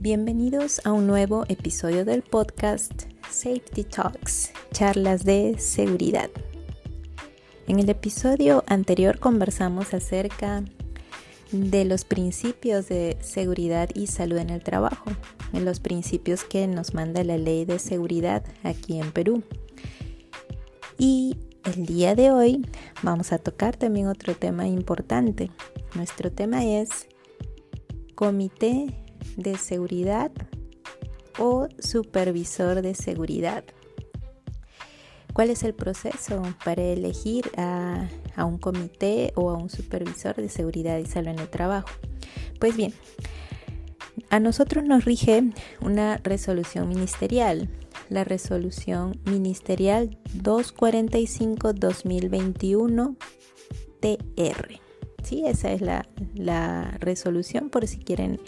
Bienvenidos a un nuevo episodio del podcast Safety Talks, charlas de seguridad. En el episodio anterior conversamos acerca de los principios de seguridad y salud en el trabajo, en los principios que nos manda la ley de seguridad aquí en Perú. Y el día de hoy vamos a tocar también otro tema importante. Nuestro tema es Comité de Seguridad o Supervisor de Seguridad. ¿Cuál es el proceso para elegir a, a, un comité o a un supervisor de seguridad y salud en el trabajo? Pues bien, a nosotros nos rige una resolución ministerial, la resolución ministerial 245-2021 TR. Sí, esa es la, la resolución por si quieren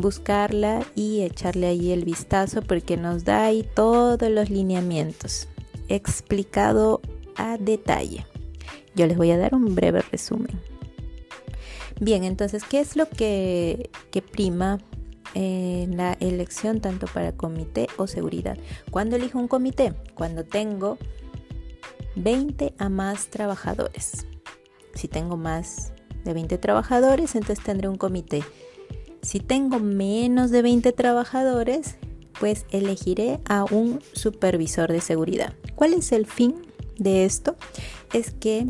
buscarla y echarle ahí el vistazo porque nos da ahí todos los lineamientos explicado a detalle. Yo les voy a dar un breve resumen. Bien, entonces, ¿qué es lo que, que prima en la elección tanto para comité o seguridad? ¿Cuándo elijo un comité? Cuando tengo 20 a más trabajadores. Si tengo más de 20 trabajadores, entonces tendré un comité. Si tengo menos de 20 trabajadores, pues elegiré a un supervisor de seguridad. ¿Cuál es el fin de esto? Es que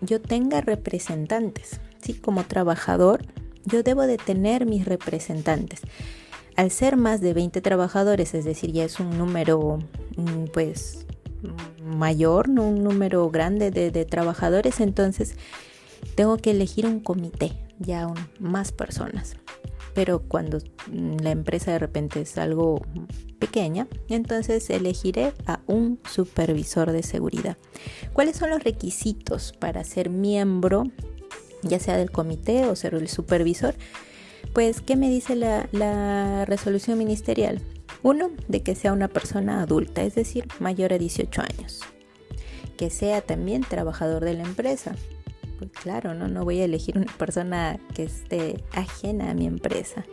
yo tenga representantes. ¿sí? Como trabajador, yo debo de tener mis representantes. Al ser más de 20 trabajadores, es decir, ya es un número mm, pues mayor, no un número grande de, trabajadores, entonces tengo que elegir un comité, ya un, más personas. Pero cuando la empresa de repente es algo pequeña, entonces elegiré a un supervisor de seguridad. ¿Cuáles son los requisitos para ser miembro, ya sea del comité o ser el supervisor? Pues, ¿qué me dice la, la resolución ministerial? Uno, de que sea una persona adulta, es decir, mayor a 18 años. Que sea también trabajador de la empresa, claro, ¿no? no voy a elegir una persona que esté ajena a mi empresa.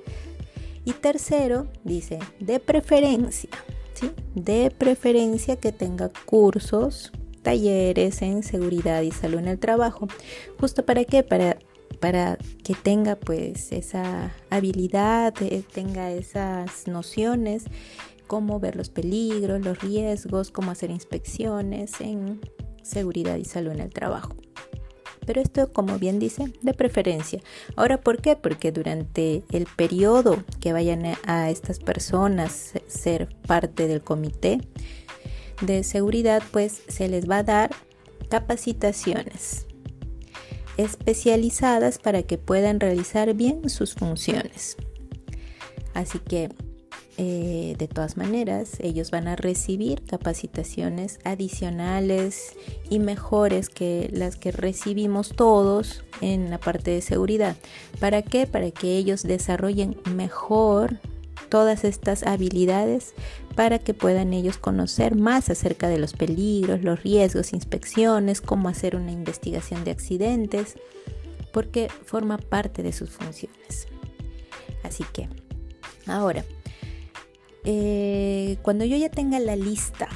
Y tercero, dice, de preferencia, ¿sí? De preferencia que tenga cursos, talleres en seguridad y salud en el trabajo. ¿Justo para qué? Para, para que tenga pues esa habilidad, eh, tenga esas nociones, cómo ver los peligros, los riesgos, cómo hacer inspecciones en seguridad y salud en el trabajo pero esto, como bien dice, de preferencia. Ahora, ¿por qué? Porque durante el periodo que vayan a estas personas ser parte del comité de seguridad, pues se les va a dar capacitaciones especializadas para que puedan realizar bien sus funciones. Así que eh, de todas maneras, ellos van a recibir capacitaciones adicionales y mejores que las que recibimos todos en la parte de seguridad. ¿Para qué? Para que ellos desarrollen mejor todas estas habilidades para que puedan ellos conocer más acerca de los peligros, los riesgos, inspecciones, cómo hacer una investigación de accidentes, porque forma parte de sus funciones. Así que, ahora, eh, cuando yo ya tenga la lista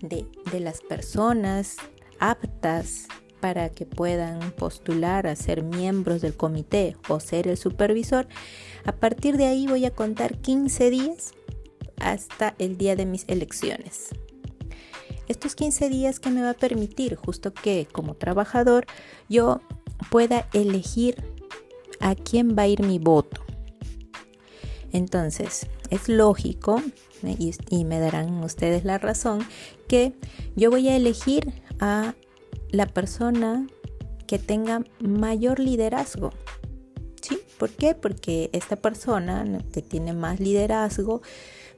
de, de las personas aptas para que puedan postular a ser miembros del comité o ser el supervisor, a partir de ahí voy a contar 15 días hasta el día de mis elecciones. Estos 15 días que me va a permitir justo que como trabajador yo pueda elegir a quién va a ir mi voto. Entonces, es lógico, y, me darán ustedes la razón, que yo voy a elegir a la persona que tenga mayor liderazgo. ¿Sí? ¿Por qué? Porque esta persona que tiene más liderazgo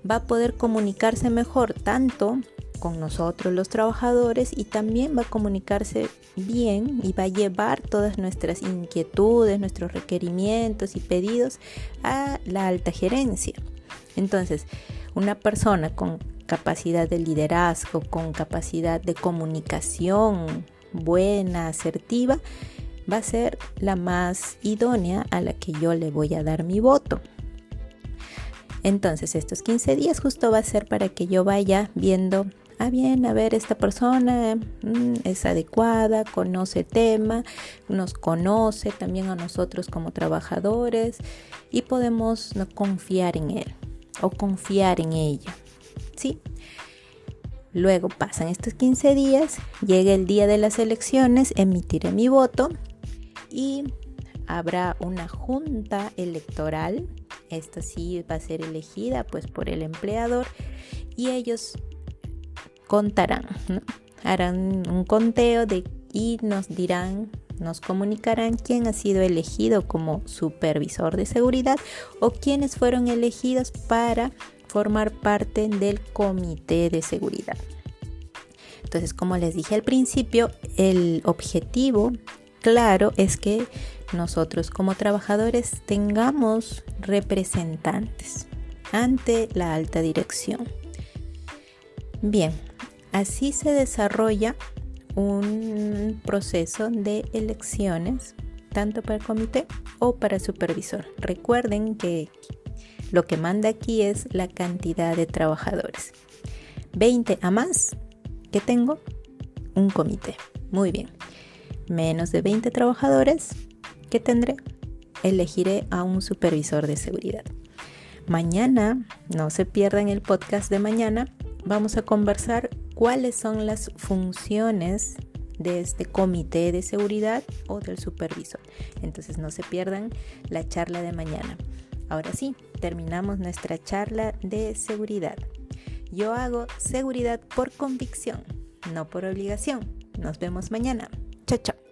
va a poder comunicarse mejor tanto con nosotros los trabajadores y también va a comunicarse bien y va a llevar todas nuestras inquietudes, nuestros requerimientos y pedidos a la alta gerencia. Entonces, una persona con capacidad de liderazgo, con capacidad de comunicación buena, asertiva, va a ser la más idónea a la que yo le voy a dar mi voto. Entonces estos 15 días justo va a ser para que yo vaya viendo, ah bien, a ver, esta persona mm, es adecuada, conoce tema, nos conoce también a nosotros como trabajadores y podemos confiar en él o confiar en ella. ¿Sí? Luego pasan estos 15 días, llega el día de las elecciones, emitiré mi voto y habrá una junta electoral. Esta sí va a ser elegida pues por el empleador y ellos contarán, harán un conteo de, y nos dirán, nos comunicarán quién ha sido elegido como supervisor de seguridad o quiénes fueron elegidos para formar parte del comité de seguridad. Entonces, como les dije al principio, el objetivo claro es que nosotros como trabajadores tengamos representantes ante la alta dirección. Bien, así se desarrolla un proceso de elecciones tanto para el comité o para el supervisor. Recuerden que lo que manda aquí es la cantidad de trabajadores. 20 a más que tengo, un comité. Muy bien. Menos de 20 trabajadores que tendré, elegiré a un supervisor de seguridad. Mañana, no se pierdan el podcast de mañana, vamos a conversar cuáles son las funciones de este comité de seguridad o del supervisor. Entonces no se pierdan la charla de mañana. Ahora sí, terminamos nuestra charla de seguridad. Yo hago seguridad por convicción, no por obligación. Nos vemos mañana. Chao, chao.